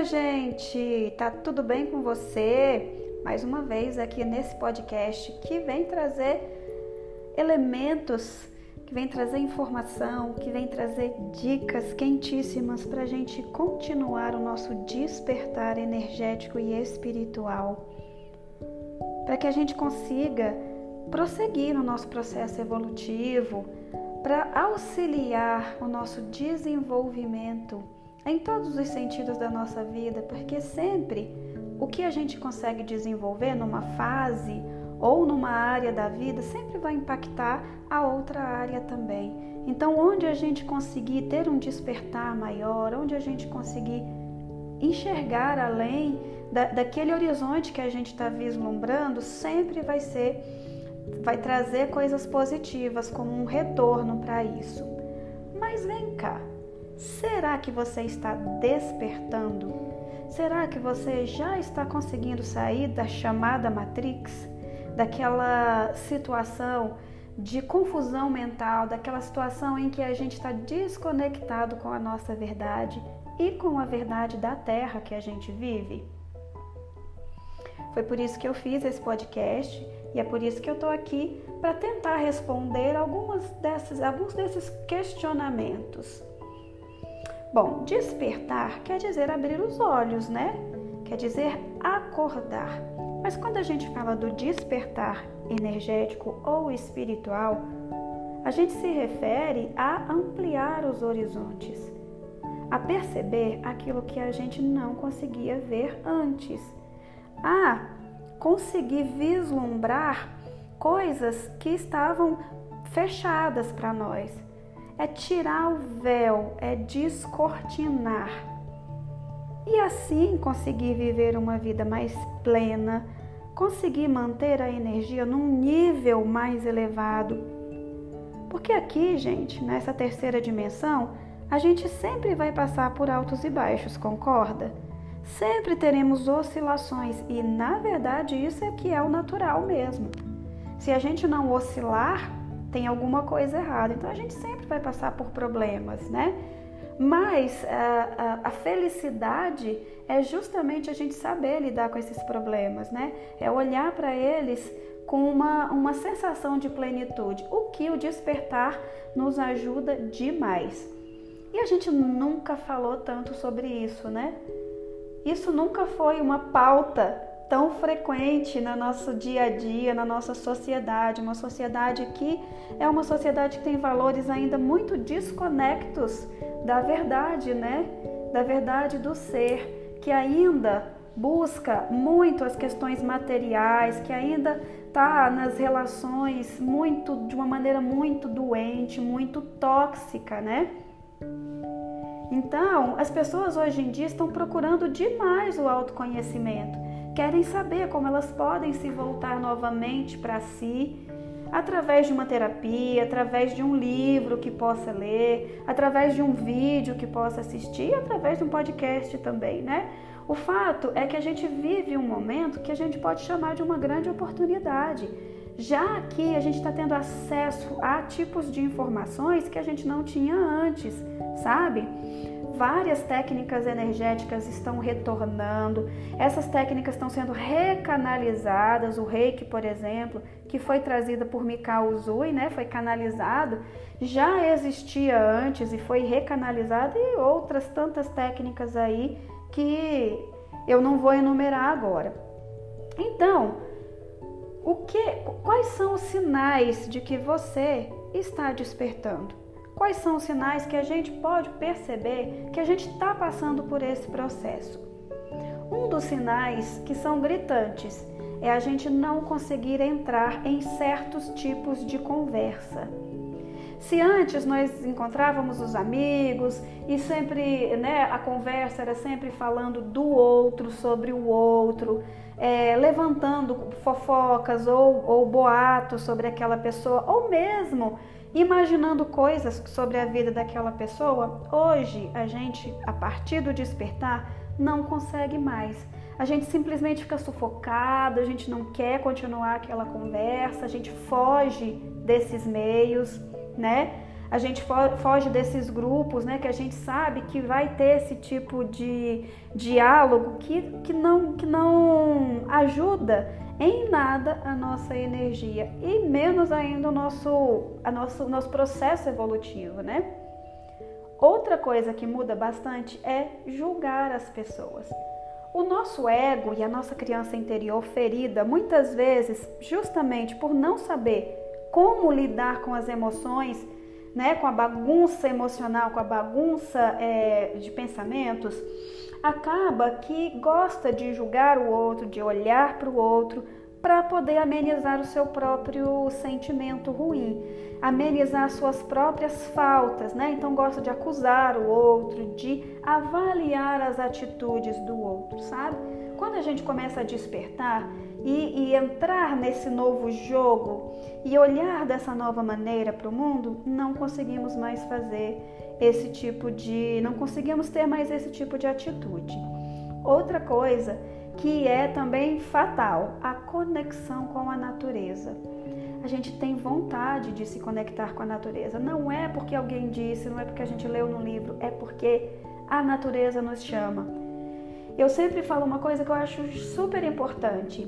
minha gente! Tá tudo bem com você? Mais uma vez aqui nesse podcast que vem trazer elementos, que vem trazer informação, que vem trazer dicas quentíssimas para a gente continuar o nosso despertar energético e espiritual. Para que a gente consiga prosseguir no nosso processo evolutivo, para auxiliar o nosso desenvolvimento em todos os sentidos da nossa vida, porque sempre o que a gente consegue desenvolver numa fase ou numa área da vida sempre vai impactar a outra área também. Então, onde a gente conseguir ter um despertar maior, onde a gente conseguir enxergar além da, daquele horizonte que a gente está vislumbrando, sempre vai ser, vai trazer coisas positivas como um retorno para isso. Mas vem cá, Será que você está despertando? Será que você já está conseguindo sair da chamada Matrix? Daquela situação de confusão mental, daquela situação em que a gente está desconectado com a nossa verdade e com a verdade da terra que a gente vive? Foi por isso que eu fiz esse podcast e é por isso que eu estou aqui para tentar responder algumas dessas, alguns desses questionamentos. Bom, despertar quer dizer abrir os olhos, né? Quer dizer acordar. Mas quando a gente fala do despertar energético ou espiritual, a gente se refere a ampliar os horizontes, a perceber aquilo que a gente não conseguia ver antes, a conseguir vislumbrar coisas que estavam fechadas para nós é tirar o véu, é descortinar. E assim conseguir viver uma vida mais plena, conseguir manter a energia num nível mais elevado. Porque aqui, gente, nessa terceira dimensão, a gente sempre vai passar por altos e baixos, concorda? Sempre teremos oscilações e, na verdade, isso é que é o natural mesmo. Se a gente não oscilar, tem alguma coisa errada. Então a gente sempre vai passar por problemas, né? Mas a, a, a, felicidade é justamente a gente saber lidar com esses problemas, né? É olhar para eles com uma, uma sensação de plenitude, o que o despertar nos ajuda demais. E a gente nunca falou tanto sobre isso, né? Isso nunca foi uma pauta tão frequente no nosso dia a dia, na nossa sociedade, uma sociedade que é uma sociedade que tem valores ainda muito desconectos da verdade, né? Da verdade do ser, que ainda busca muito as questões materiais, que ainda está nas relações muito de uma maneira muito doente, muito tóxica, né? Então, as pessoas hoje em dia estão procurando demais o autoconhecimento querem saber como elas podem se voltar novamente para si através de uma terapia, através de um livro que possa ler, através de um vídeo que possa assistir, através de um podcast também, né? O fato é que a gente vive um momento que a gente pode chamar de uma grande oportunidade, já que a gente está tendo acesso a tipos de informações que a gente não tinha antes, sabe? Várias técnicas energéticas estão retornando, essas técnicas estão sendo recanalizadas, o reiki, por exemplo, que foi trazida por Mikao Uzui, né, foi canalizado, já existia antes e foi recanalizado e outras tantas técnicas aí que eu não vou enumerar agora. Então, o que, quais são os sinais de que você está despertando? Quais são os sinais que a gente pode perceber que a gente está passando por esse processo? Um dos sinais que são gritantes é a gente não conseguir entrar em certos tipos de conversa. Se antes nós encontrávamos os amigos e sempre, né, a conversa era sempre falando do outro, sobre o outro, é, levantando fofocas ou, ou boatos sobre aquela pessoa, ou mesmo imaginando coisas sobre a vida daquela pessoa, hoje a gente, a partir do despertar, não consegue mais. A gente simplesmente fica sufocado, a gente não quer continuar aquela conversa, a gente foge desses meios, né? A gente foge desses grupos, né, que a gente sabe que vai ter esse tipo de diálogo que, que, não, que não ajuda em nada a nossa energia e menos ainda o nosso, a nosso, nosso processo evolutivo, né? Outra coisa que muda bastante é julgar as pessoas. O nosso ego e a nossa criança interior ferida, muitas vezes, justamente por não saber como lidar com as emoções, né, com a bagunça emocional, com a bagunça é, de pensamentos, acaba que gosta de julgar o outro, de olhar para o outro, para poder amenizar o seu próprio sentimento ruim, amenizar suas próprias faltas, né? Então gosta de acusar o outro, de avaliar as atitudes do outro, sabe? Quando a gente começa a despertar e, e entrar nesse novo jogo e olhar dessa nova maneira para o mundo, não conseguimos mais fazer esse tipo de, não conseguimos ter mais esse tipo de atitude. Outra coisa que é também fatal, a conexão com a natureza. A gente tem vontade de se conectar com a natureza. Não é porque alguém disse, não é porque a gente leu no livro, é porque a natureza nos chama. Eu sempre falo uma coisa que eu acho super importante.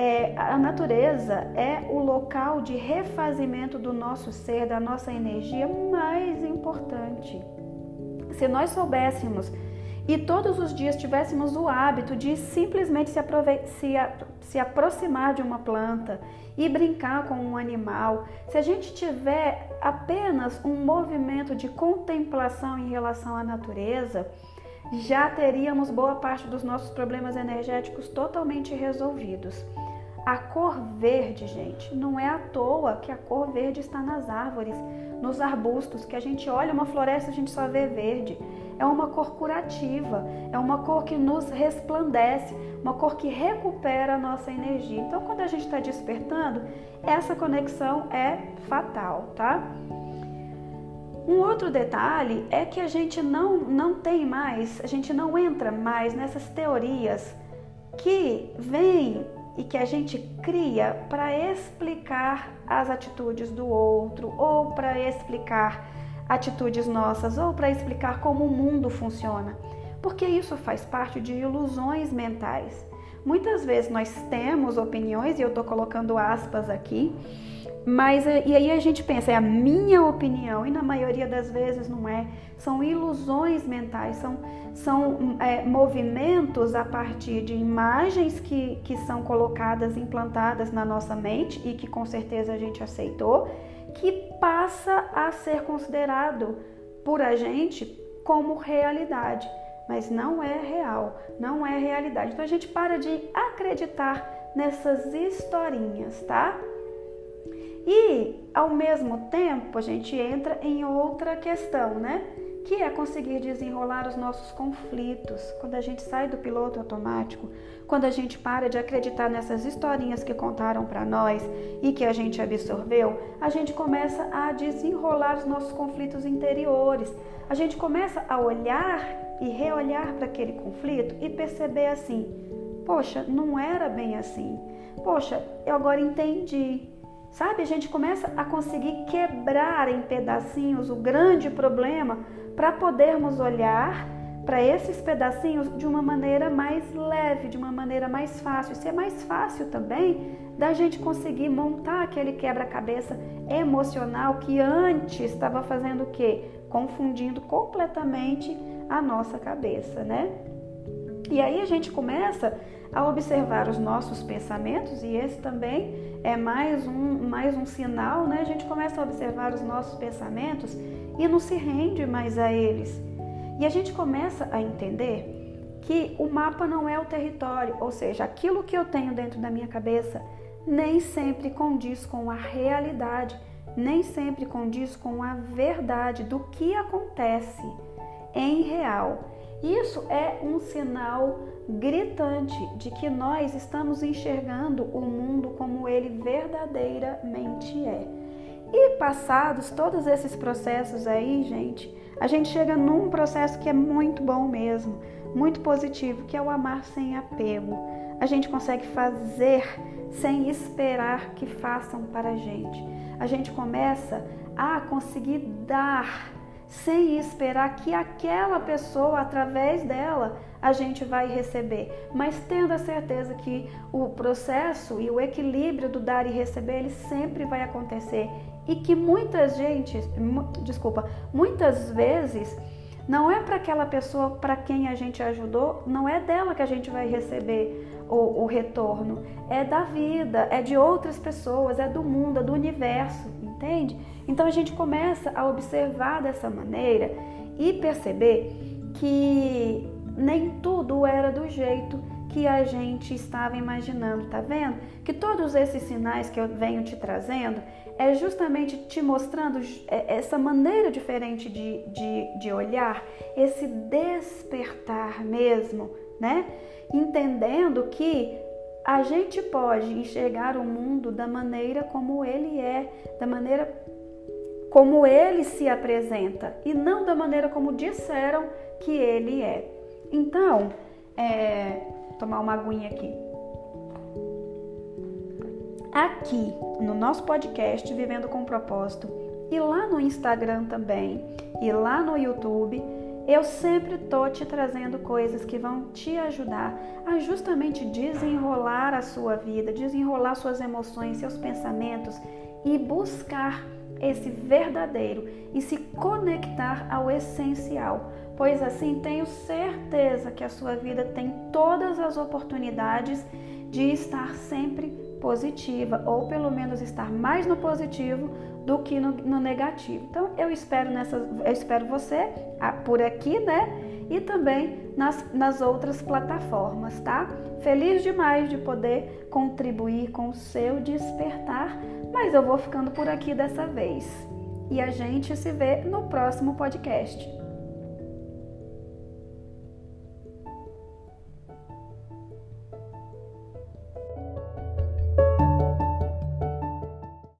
É, a natureza é o local de refazimento do nosso ser, da nossa energia mais importante. Se nós soubéssemos e todos os dias tivéssemos o hábito de simplesmente se, se, se aproximar de uma planta e brincar com um animal, se a gente tiver apenas um movimento de contemplação em relação à natureza, já teríamos boa parte dos nossos problemas energéticos totalmente resolvidos. A cor verde, gente, não é à toa que a cor verde está nas árvores, nos arbustos, que a gente olha uma floresta a gente só vê verde é uma cor curativa, é uma cor que nos resplandece, uma cor que recupera a nossa energia. Então, quando a gente está despertando, essa conexão é fatal, tá? Um outro detalhe é que a gente não, não tem mais, a gente não entra mais nessas teorias que vêm e que a gente cria para explicar as atitudes do outro ou para explicar atitudes nossas ou para explicar como o mundo funciona, porque isso faz parte de ilusões mentais. Muitas vezes nós temos opiniões, e eu estou colocando aspas aqui, mas eh, e aí a gente pensa, é a minha opinião, e na maioria das vezes não é. São ilusões mentais, são, são é, movimentos a partir de imagens que, que são colocadas, implantadas na nossa mente e que com certeza a gente aceitou que passa a ser considerado por a gente como realidade, mas não é real, não é realidade. Então a gente para de acreditar nessas historinhas, tá? E ao mesmo tempo a gente entra em outra questão, né? que é conseguir desenrolar os nossos conflitos. Quando a gente sai do piloto automático, quando a gente para de acreditar nessas historinhas que contaram para nós e que a gente absorveu, a gente começa a desenrolar os nossos conflitos interiores. A gente começa a olhar e reolhar para aquele conflito e perceber assim: poxa, não era bem assim. Poxa, eu agora entendi. Sabe, a gente começa a conseguir quebrar em pedacinhos o grande problema para podermos olhar para esses pedacinhos de uma maneira mais leve, de uma maneira mais fácil. Isso é mais fácil também da gente conseguir montar aquele quebra-cabeça emocional que antes estava fazendo o quê? Confundindo completamente a nossa cabeça, né? E aí a gente começa a observar os nossos pensamentos e esse também é mais um, mais um sinal, né? A gente começa a observar os nossos pensamentos e não se rende mais a eles. E a gente começa a entender que o mapa não é o território, ou seja, aquilo que eu tenho dentro da minha cabeça nem sempre condiz com a realidade, nem sempre condiz com a verdade do que acontece em real. Isso é um sinal gritante de que nós estamos enxergando o mundo como ele verdadeiramente é. E passados todos esses processos aí, gente, a gente chega num processo que é muito bom mesmo, muito positivo, que é o amar sem apego. a gente consegue fazer sem esperar que façam para a gente. A gente começa a conseguir dar sem esperar que aquela pessoa, através dela, a gente vai receber, mas tendo a certeza que o processo e o equilíbrio do dar e receber ele sempre vai acontecer. E que muitas gente, desculpa, muitas vezes não é para aquela pessoa para quem a gente ajudou, não é dela que a gente vai receber o, o, retorno, é da vida, é de outras pessoas, é do mundo, é do universo, entende? Então a gente começa a observar dessa maneira e perceber que nem tudo era do jeito que a gente estava imaginando, tá vendo? Que todos esses sinais que eu venho te trazendo é justamente te mostrando é, essa maneira diferente de, de, de olhar, esse despertar mesmo, né? Entendendo que a gente pode enxergar o mundo da maneira como ele é, da maneira como ele se apresenta e não da maneira como disseram que ele é. Então, é, tomar uma aguinha aqui. Aqui no nosso podcast Vivendo com Propósito e lá no Instagram também e lá no YouTube, eu sempre tô te trazendo coisas que vão te ajudar a justamente desenrolar a sua vida, desenrolar suas emoções, seus pensamentos e buscar esse verdadeiro e se conectar ao essencial. Pois assim tenho certeza que a sua vida tem todas as oportunidades de estar sempre positiva, ou pelo menos estar mais no positivo do que no, no negativo. Então eu espero nessa, eu espero você ah, por aqui, né? E também nas, nas outras plataformas, tá? Feliz demais de poder contribuir com o seu despertar, mas eu vou ficando por aqui dessa vez. E a gente se vê no próximo podcast.